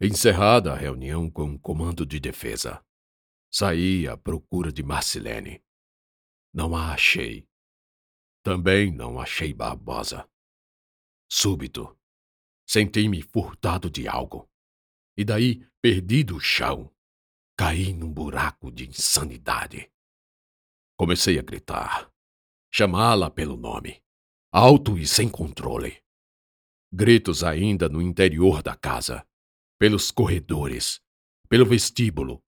Encerrada a reunião com o comando de defesa, saí à procura de Marcelene. Não a achei. Também não achei Barbosa. Súbito, senti-me furtado de algo. E daí, perdido o chão, caí num buraco de insanidade. Comecei a gritar, chamá-la pelo nome, alto e sem controle. Gritos ainda no interior da casa pelos corredores, pelo vestíbulo,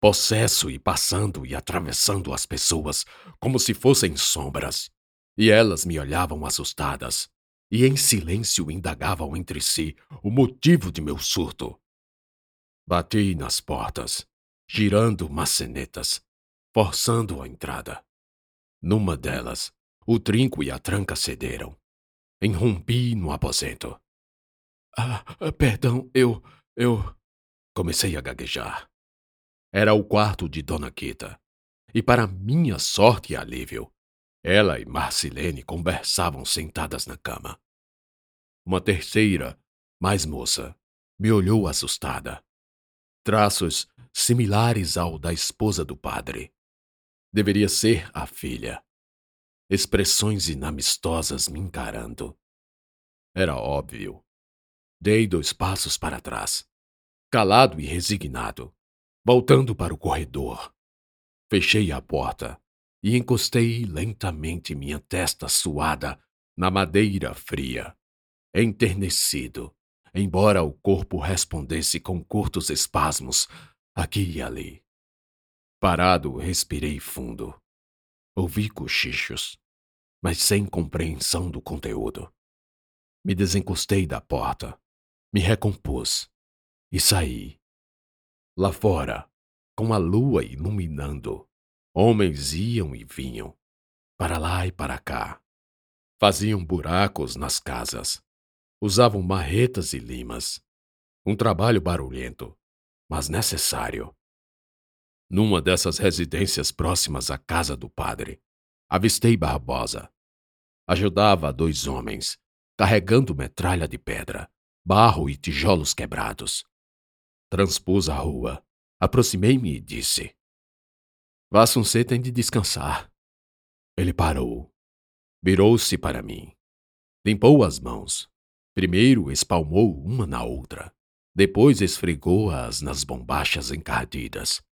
possesso e passando e atravessando as pessoas como se fossem sombras. E elas me olhavam assustadas e em silêncio indagavam entre si o motivo de meu surto. Bati nas portas, girando macenetas, forçando a entrada. Numa delas, o trinco e a tranca cederam. Enrompi no aposento. Ah, perdão, eu. Eu comecei a gaguejar. Era o quarto de Dona Quita. E para minha sorte e alívio, ela e Marcilene conversavam sentadas na cama. Uma terceira, mais moça, me olhou assustada. Traços similares ao da esposa do padre. Deveria ser a filha. Expressões inamistosas me encarando. Era óbvio Dei dois passos para trás, calado e resignado, voltando para o corredor. Fechei a porta e encostei lentamente minha testa suada na madeira fria, enternecido, embora o corpo respondesse com curtos espasmos aqui e ali. Parado, respirei fundo. Ouvi cochichos, mas sem compreensão do conteúdo. Me desencostei da porta me recompus e saí. Lá fora, com a lua iluminando, homens iam e vinham, para lá e para cá. Faziam buracos nas casas, usavam marretas e limas. Um trabalho barulhento, mas necessário. Numa dessas residências próximas à casa do padre, avistei Barbosa. Ajudava dois homens, carregando metralha de pedra barro e tijolos quebrados. Transpus a rua, aproximei-me e disse: Vassuncê tem de descansar. Ele parou, virou-se para mim, limpou as mãos. Primeiro espalmou uma na outra, depois esfregou-as nas bombachas encardidas.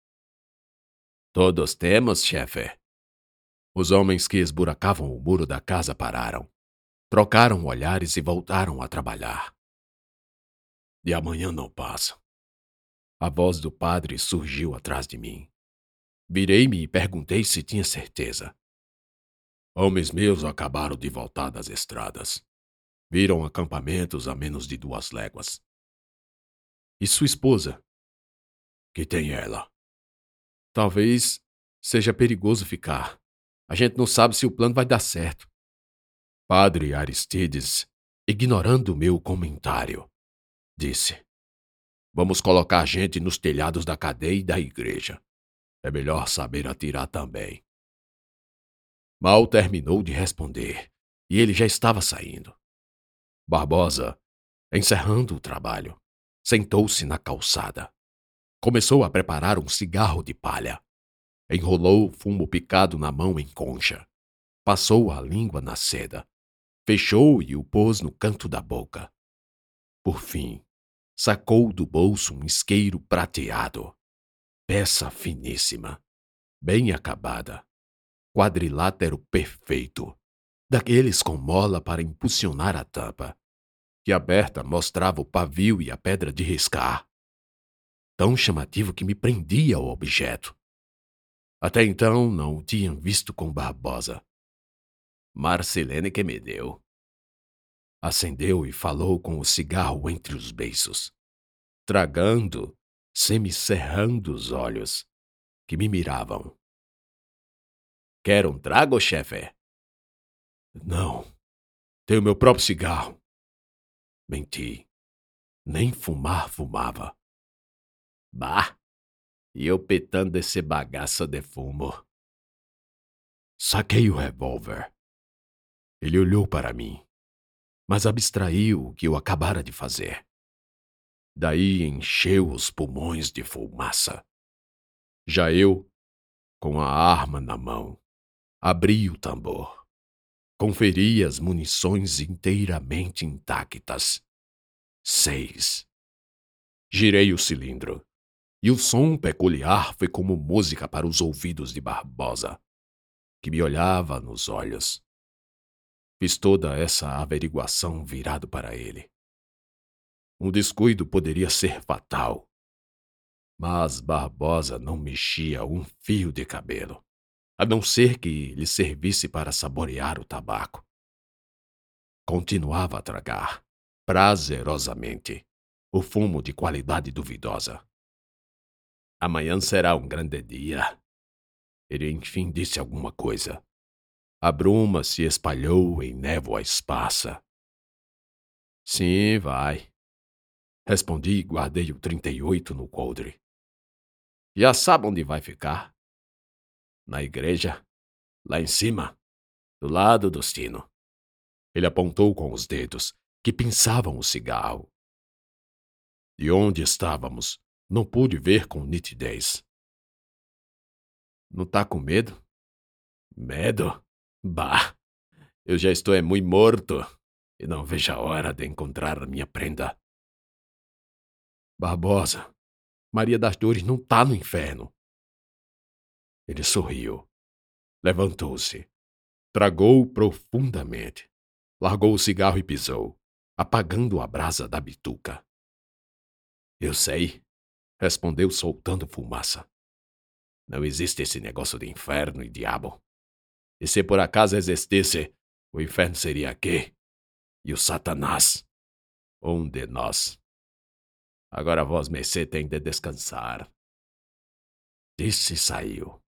Todos temos, chefe. Os homens que esburacavam o muro da casa pararam, trocaram olhares e voltaram a trabalhar. E amanhã não passa. A voz do padre surgiu atrás de mim. Virei-me e perguntei se tinha certeza. Homens meus acabaram de voltar das estradas. Viram acampamentos a menos de duas léguas. E sua esposa? Que tem ela? Talvez seja perigoso ficar. A gente não sabe se o plano vai dar certo. Padre Aristides, ignorando meu comentário, disse. Vamos colocar gente nos telhados da cadeia e da igreja. É melhor saber atirar também. Mal terminou de responder e ele já estava saindo. Barbosa, encerrando o trabalho, sentou-se na calçada. Começou a preparar um cigarro de palha. Enrolou o fumo picado na mão em concha. Passou a língua na seda. Fechou e o pôs no canto da boca. Por fim, sacou do bolso um isqueiro prateado. Peça finíssima, bem acabada, quadrilátero perfeito, daqueles com mola para impulsionar a tampa, que aberta mostrava o pavio e a pedra de riscar. Tão chamativo que me prendia ao objeto. Até então não o tinham visto com Barbosa. Marcelene que me deu. Acendeu e falou com o cigarro entre os beiços, tragando, semicerrando os olhos, que me miravam. Quer um trago, chefe? Não. Tenho meu próprio cigarro. Menti. Nem fumar fumava. Bah! E eu petando esse bagaço de fumo. Saquei o revólver. Ele olhou para mim mas abstraiu o que eu acabara de fazer. Daí encheu os pulmões de fumaça. Já eu, com a arma na mão, abri o tambor. Conferi as munições inteiramente intactas. Seis. Girei o cilindro, e o som peculiar foi como música para os ouvidos de Barbosa, que me olhava nos olhos. Fiz toda essa averiguação virado para ele. Um descuido poderia ser fatal. Mas Barbosa não mexia um fio de cabelo, a não ser que lhe servisse para saborear o tabaco. Continuava a tragar, prazerosamente, o fumo de qualidade duvidosa. Amanhã será um grande dia. Ele enfim disse alguma coisa. A bruma se espalhou em névoa esparsa. Sim, vai, Respondi e guardei o 38 no coldre. Já sabe onde vai ficar? Na igreja, lá em cima, do lado do sino. Ele apontou com os dedos, que pinçavam o cigarro. De onde estávamos, não pude ver com nitidez. Não tá com medo? Medo? Bah! Eu já estou é muito morto e não vejo a hora de encontrar minha prenda. Barbosa, Maria das Dores não tá no inferno. Ele sorriu. Levantou-se. Tragou profundamente. Largou o cigarro e pisou, apagando a brasa da bituca. Eu sei, respondeu soltando fumaça. Não existe esse negócio de inferno e diabo. E se por acaso existisse, o inferno seria aqui. E o Satanás, um de nós. Agora vós, mercê, tem de descansar. Disse e saiu.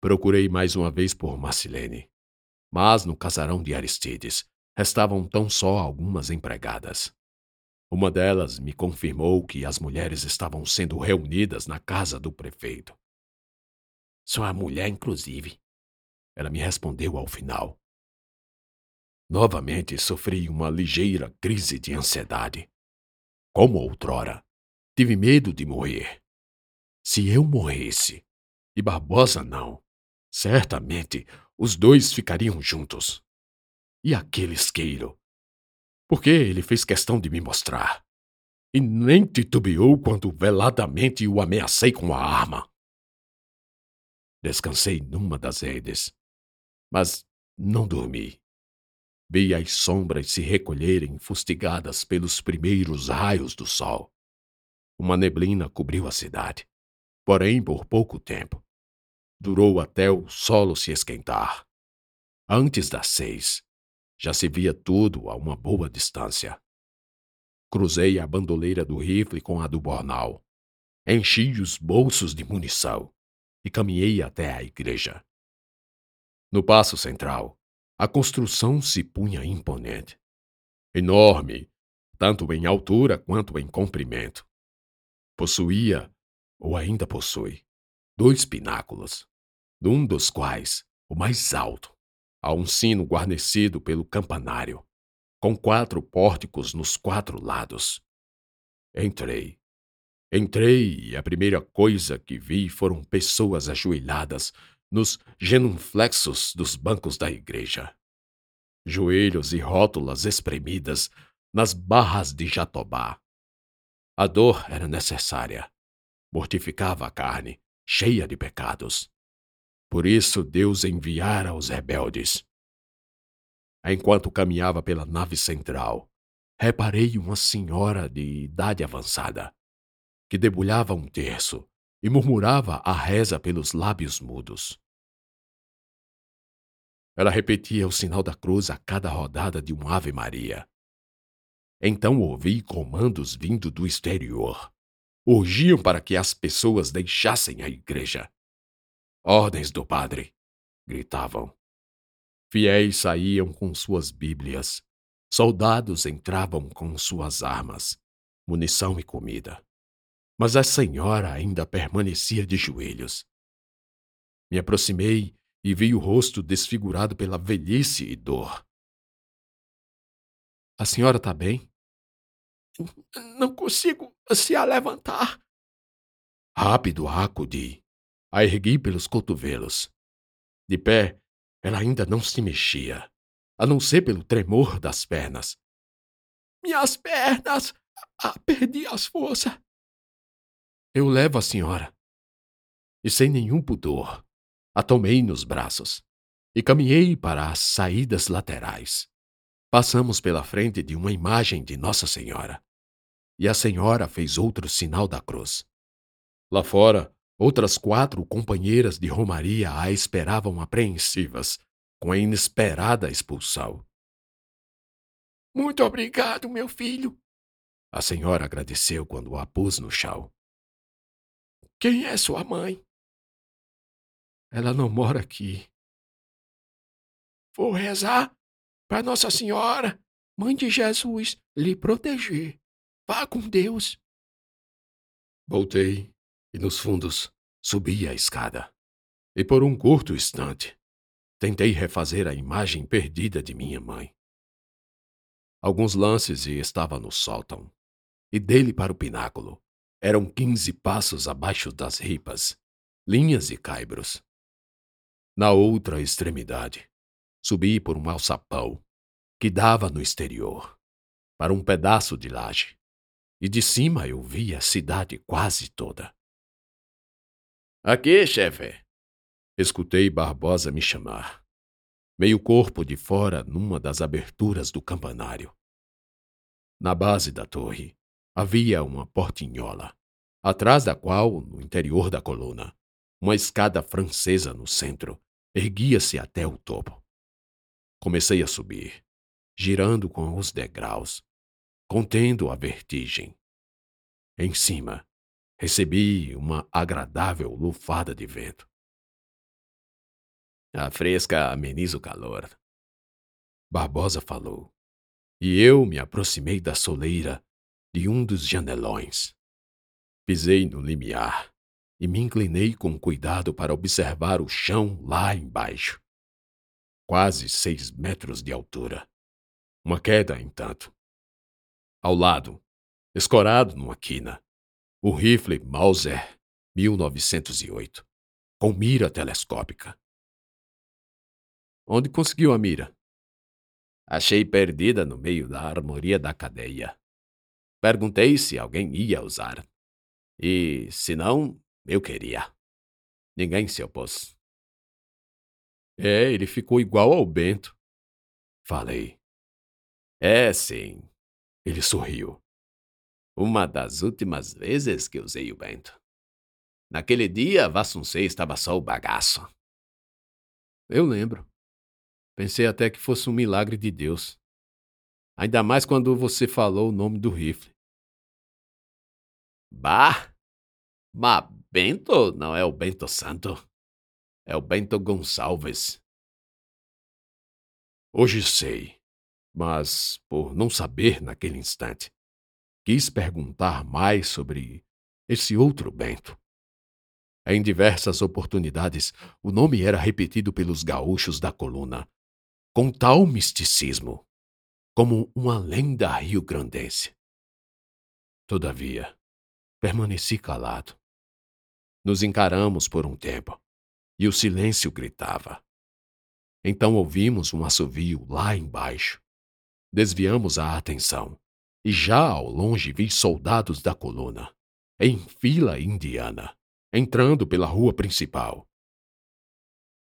Procurei mais uma vez por Marcilene, mas no casarão de Aristides restavam tão só algumas empregadas. Uma delas me confirmou que as mulheres estavam sendo reunidas na casa do prefeito. Sua mulher, inclusive. Ela me respondeu ao final. Novamente sofri uma ligeira crise de ansiedade. Como outrora, tive medo de morrer. Se eu morresse, e Barbosa não, certamente os dois ficariam juntos. E aquele isqueiro? Porque ele fez questão de me mostrar. E nem titubeou quando veladamente o ameacei com a arma. Descansei numa das redes, mas não dormi. Vi as sombras se recolherem fustigadas pelos primeiros raios do sol. Uma neblina cobriu a cidade, porém por pouco tempo. Durou até o solo se esquentar. Antes das seis, já se via tudo a uma boa distância. Cruzei a bandoleira do rifle com a do bornal. Enchi os bolsos de munição e caminhei até a igreja. No passo central, a construção se punha imponente. Enorme, tanto em altura quanto em comprimento. Possuía, ou ainda possui, dois pináculos, num dos quais, o mais alto, há um sino guarnecido pelo campanário, com quatro pórticos nos quatro lados. Entrei. Entrei e a primeira coisa que vi foram pessoas ajoelhadas nos genuflexos dos bancos da igreja. Joelhos e rótulas espremidas nas barras de Jatobá. A dor era necessária. Mortificava a carne, cheia de pecados. Por isso Deus enviara os rebeldes. Enquanto caminhava pela nave central, reparei uma senhora de idade avançada, que debulhava um terço e murmurava a reza pelos lábios mudos. Ela repetia o sinal da cruz a cada rodada de um Ave Maria. Então ouvi comandos vindo do exterior. Urgiam para que as pessoas deixassem a igreja. Ordens do padre, gritavam. Fiéis saíam com suas Bíblias. Soldados entravam com suas armas, munição e comida mas a senhora ainda permanecia de joelhos. Me aproximei e vi o rosto desfigurado pela velhice e dor. A senhora está bem? não consigo se levantar. Rápido a acudi. A ergui pelos cotovelos. De pé, ela ainda não se mexia, a não ser pelo tremor das pernas. Minhas pernas! Ah, perdi as forças. Eu levo a senhora. E sem nenhum pudor, a tomei nos braços e caminhei para as saídas laterais. Passamos pela frente de uma imagem de Nossa Senhora. E a senhora fez outro sinal da cruz. Lá fora, outras quatro companheiras de Romaria a esperavam apreensivas, com a inesperada expulsão. Muito obrigado, meu filho. A senhora agradeceu quando a pôs no chão. Quem é sua mãe? Ela não mora aqui. Vou rezar para Nossa Senhora, Mãe de Jesus, lhe proteger. Vá com Deus. Voltei e, nos fundos, subi a escada. E por um curto instante, tentei refazer a imagem perdida de minha mãe. Alguns lances e estava no sótão, e dele para o pináculo eram quinze passos abaixo das ripas, linhas e caibros. Na outra extremidade, Subi por um alçapão que dava no exterior, para um pedaço de laje, e de cima eu via a cidade quase toda. Aqui, chefe! Escutei Barbosa me chamar, meio corpo de fora numa das aberturas do campanário. Na base da torre havia uma portinhola, atrás da qual, no interior da coluna, uma escada francesa no centro erguia-se até o topo. Comecei a subir, girando com os degraus, contendo a vertigem. Em cima, recebi uma agradável lufada de vento. A fresca ameniza o calor. Barbosa falou, e eu me aproximei da soleira de um dos janelões. Pisei no limiar e me inclinei com cuidado para observar o chão lá embaixo quase seis metros de altura. Uma queda, entanto. Ao lado, escorado numa quina, o rifle Mauser 1908, com mira telescópica. Onde conseguiu a mira? Achei perdida no meio da armoria da cadeia. Perguntei se alguém ia usar. E, se não, eu queria. Ninguém se opôs. É, ele ficou igual ao Bento. Falei. É, sim. Ele sorriu. Uma das últimas vezes que usei o Bento. Naquele dia, Vassuncei estava só o bagaço. Eu lembro. Pensei até que fosse um milagre de Deus. Ainda mais quando você falou o nome do rifle. Bah! Mas Bento não é o Bento Santo. É o Bento Gonçalves. Hoje sei, mas por não saber naquele instante, quis perguntar mais sobre esse outro Bento. Em diversas oportunidades, o nome era repetido pelos gaúchos da coluna, com tal misticismo, como uma lenda rio-grandense. Todavia, permaneci calado. Nos encaramos por um tempo e o silêncio gritava. Então ouvimos um assovio lá embaixo. Desviamos a atenção e já ao longe vi soldados da coluna, em fila indiana, entrando pela rua principal.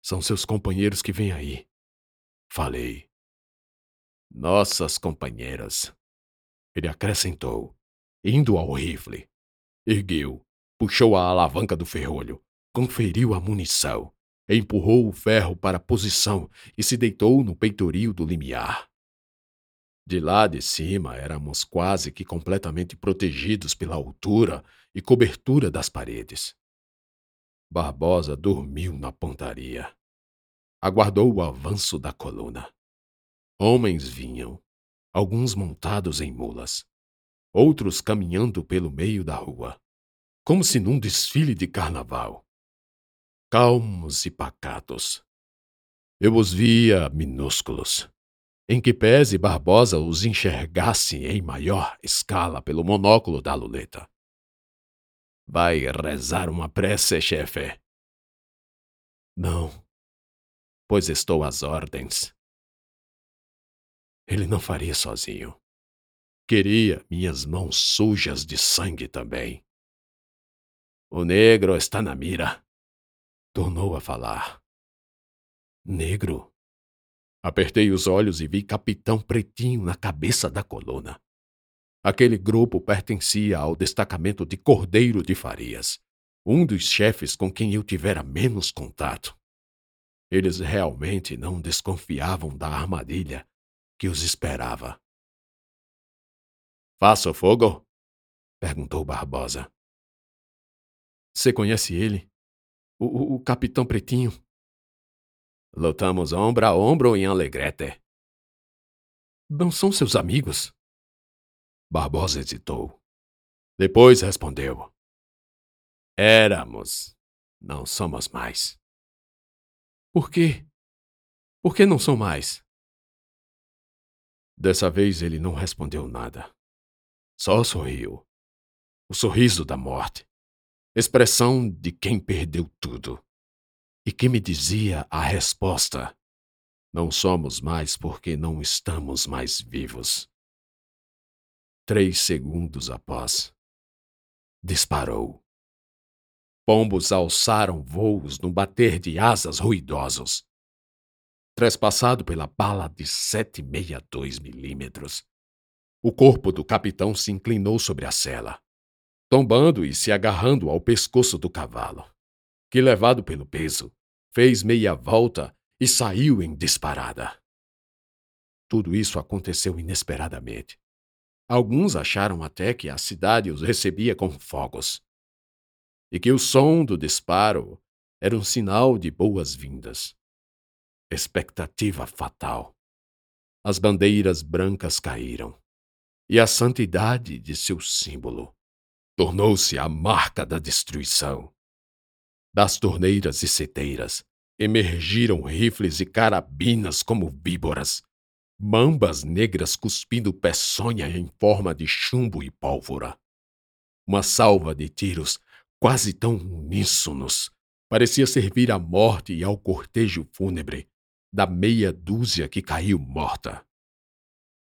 São seus companheiros que vêm aí. Falei. Nossas companheiras. Ele acrescentou, indo ao rifle. Ergueu, puxou a alavanca do ferrolho conferiu a munição, empurrou o ferro para a posição e se deitou no peitoril do limiar. De lá de cima éramos quase que completamente protegidos pela altura e cobertura das paredes. Barbosa dormiu na pontaria. Aguardou o avanço da coluna. Homens vinham, alguns montados em mulas, outros caminhando pelo meio da rua, como se num desfile de carnaval calmos e pacatos. Eu os via minúsculos, em que Pés e Barbosa os enxergasse em maior escala pelo monóculo da luleta. Vai rezar uma prece, chefe? Não, pois estou às ordens. Ele não faria sozinho. Queria minhas mãos sujas de sangue também. O negro está na mira. Tornou a falar. Negro? Apertei os olhos e vi Capitão Pretinho na cabeça da coluna. Aquele grupo pertencia ao destacamento de Cordeiro de Farias, um dos chefes com quem eu tivera menos contato. Eles realmente não desconfiavam da armadilha que os esperava. Faço fogo? perguntou Barbosa. Você conhece ele? O, o, o Capitão Pretinho? Lutamos ombro a ombro em Alegrete. Não são seus amigos? Barbosa hesitou. Depois respondeu: Éramos. Não somos mais. Por quê? Por que não são mais? Dessa vez ele não respondeu nada. Só sorriu. O sorriso da morte. Expressão de quem perdeu tudo e que me dizia a resposta: Não somos mais porque não estamos mais vivos. Três segundos após, disparou. Pombos alçaram voos no bater de asas ruidosos. Trespassado pela bala de 762 milímetros, o corpo do capitão se inclinou sobre a cela, tombando e se agarrando ao pescoço do cavalo que, levado pelo peso, fez meia volta e saiu em disparada. Tudo isso aconteceu inesperadamente. Alguns acharam até que a cidade os recebia com fogos e que o som do disparo era um sinal de boas-vindas. Expectativa fatal. As bandeiras brancas caíram e a santidade de seu símbolo tornou-se a marca da destruição. Das torneiras e seteiras emergiram rifles e carabinas como víboras, mambas negras cuspindo peçonha em forma de chumbo e pólvora. Uma salva de tiros quase tão uníssonos parecia servir à morte e ao cortejo fúnebre da meia dúzia que caiu morta.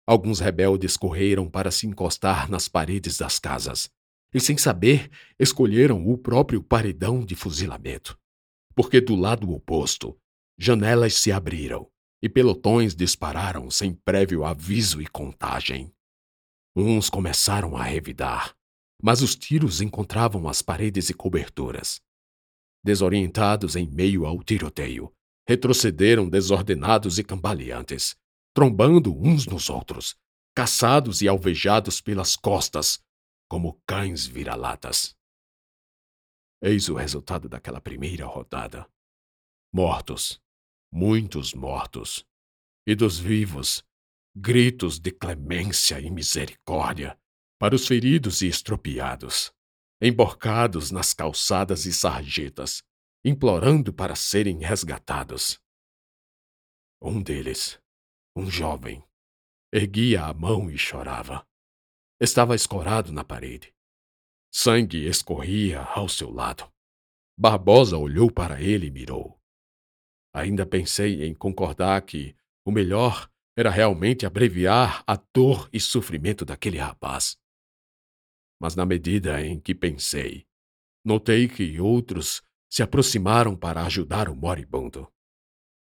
Alguns rebeldes correram para se encostar nas paredes das casas, e, sem saber, escolheram o próprio paredão de fuzilamento. Porque do lado oposto, janelas se abriram e pelotões dispararam sem prévio aviso e contagem. Uns começaram a revidar, mas os tiros encontravam as paredes e coberturas. Desorientados em meio ao tiroteio, retrocederam desordenados e cambaleantes, trombando uns nos outros, caçados e alvejados pelas costas como cães vira-latas. Eis o resultado daquela primeira rodada. Mortos, muitos mortos, e dos vivos, gritos de clemência e misericórdia para os feridos e estropiados, emborcados nas calçadas e sarjetas, implorando para serem resgatados. Um deles, um jovem, erguia a mão e chorava. Estava escorado na parede. Sangue escorria ao seu lado. Barbosa olhou para ele e mirou. Ainda pensei em concordar que o melhor era realmente abreviar a dor e sofrimento daquele rapaz. Mas na medida em que pensei, notei que outros se aproximaram para ajudar o moribundo.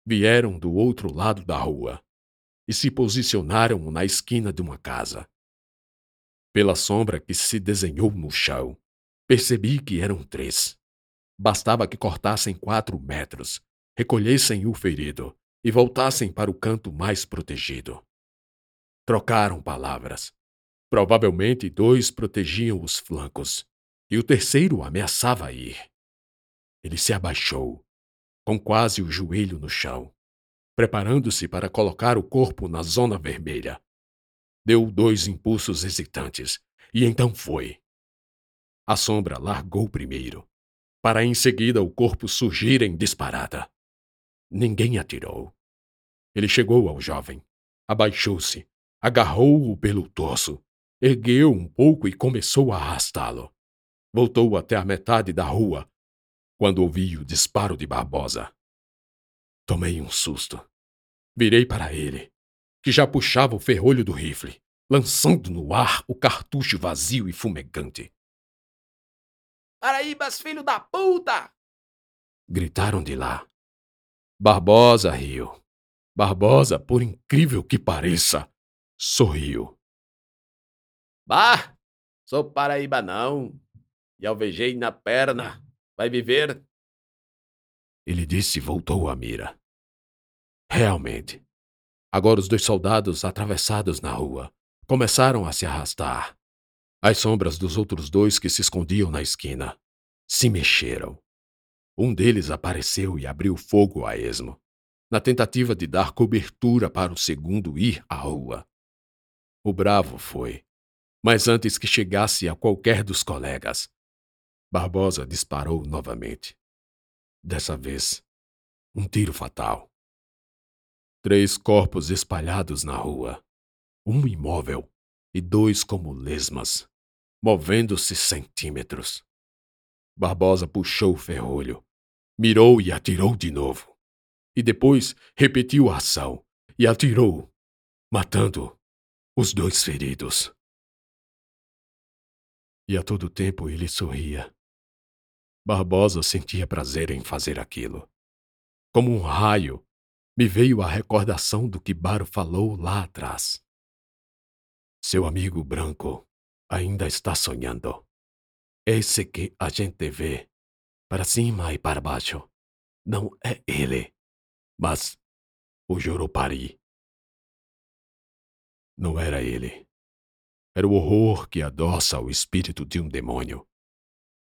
Vieram do outro lado da rua e se posicionaram na esquina de uma casa. Pela sombra que se desenhou no chão, percebi que eram três. Bastava que cortassem quatro metros, recolhessem o ferido e voltassem para o canto mais protegido. Trocaram palavras. Provavelmente dois protegiam os flancos e o terceiro ameaçava ir. Ele se abaixou, com quase o joelho no chão, preparando-se para colocar o corpo na zona vermelha. Deu dois impulsos hesitantes, e então foi. A sombra largou primeiro, para em seguida o corpo surgir em disparada. Ninguém atirou. Ele chegou ao jovem, Abaixou-se, agarrou-o pelo torso, ergueu um pouco e começou a arrastá-lo. Voltou até a metade da rua, quando ouvi o disparo de Barbosa. Tomei um susto. Virei para ele, que já puxava o ferrolho do rifle, lançando no ar o cartucho vazio e fumegante. Paraíbas, filho da puta! Gritaram de lá. Barbosa riu. Barbosa, por incrível que pareça, sorriu. Bah, sou Paraíba não. E alvejei na perna. Vai viver? Ele disse e voltou à mira. Realmente. Agora os dois soldados atravessados na rua começaram a se arrastar. As sombras dos outros dois que se escondiam na esquina se mexeram. Um deles apareceu e abriu fogo a esmo, na tentativa de dar cobertura para o segundo ir à rua. O bravo foi, mas antes que chegasse a qualquer dos colegas, Barbosa disparou novamente. Dessa vez, um tiro fatal. Três corpos espalhados na rua. Um imóvel e dois como lesmas, movendo-se centímetros. Barbosa puxou o ferrolho, mirou e atirou de novo. E depois repetiu a ação e atirou, matando os dois feridos. E a todo tempo ele sorria. Barbosa sentia prazer em fazer aquilo. Como um raio me veio a recordação do que Baro falou lá atrás. Seu amigo branco ainda está sonhando. Esse que a gente vê, para cima e para baixo, não é ele, mas o Jurupari. Não era ele. Era o horror que adoça o espírito de um demônio.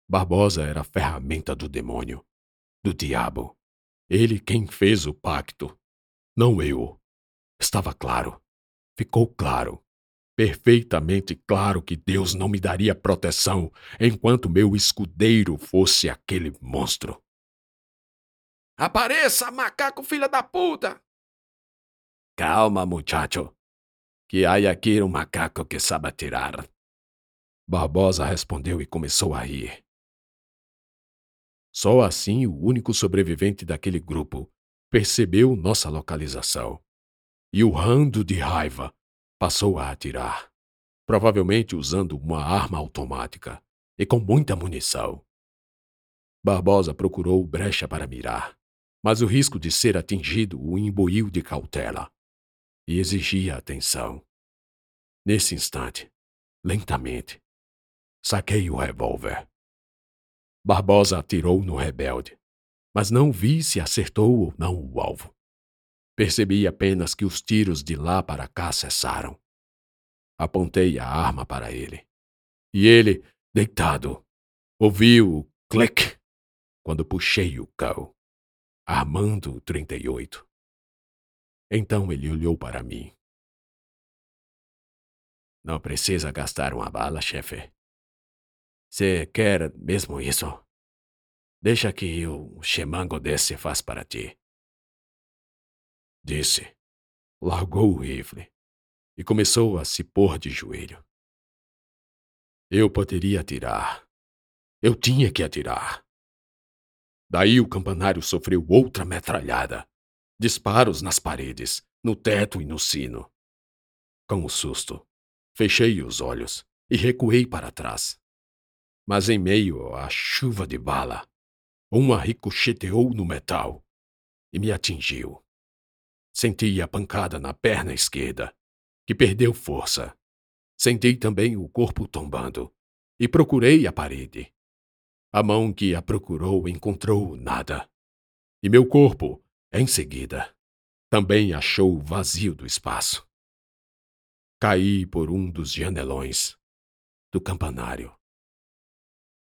Barbosa era a ferramenta do demônio, do diabo. Ele quem fez o pacto não eu. Estava claro. Ficou claro. Perfeitamente claro que Deus não me daria proteção enquanto meu escudeiro fosse aquele monstro. Apareça, macaco filha da puta! Calma, muchacho. Que há aqui um macaco que sabe atirar. Barbosa respondeu e começou a rir. Só assim o único sobrevivente daquele grupo percebeu nossa localização. E urrando de raiva, passou a atirar, provavelmente usando uma arma automática e com muita munição. Barbosa procurou brecha para mirar, mas o risco de ser atingido o imbuiu de cautela e exigia atenção. Nesse instante, lentamente, saquei o revólver. Barbosa atirou no rebelde, mas não vi se acertou ou não o alvo. Percebi apenas que os tiros de lá para cá cessaram. Apontei a arma para ele. E ele, deitado, ouviu o clique quando puxei o cão, armando o 38. Então ele olhou para mim. Não precisa gastar uma bala, chefe. Você quer mesmo isso? Deixa que o chemango desse faz para ti. Disse. Largou o rifle e começou a se pôr de joelho. Eu poderia atirar. Eu tinha que atirar. Daí o campanário sofreu outra metralhada. Disparos nas paredes, no teto e no sino. Com o susto, fechei os olhos e recuei para trás. Mas em meio à chuva de bala, uma ricocheteou no metal e me atingiu. Senti a pancada na perna esquerda, que perdeu força. Senti também o corpo tombando e procurei a parede. A mão que a procurou encontrou nada. E meu corpo, em seguida, também achou o vazio do espaço. Caí por um dos janelões do campanário.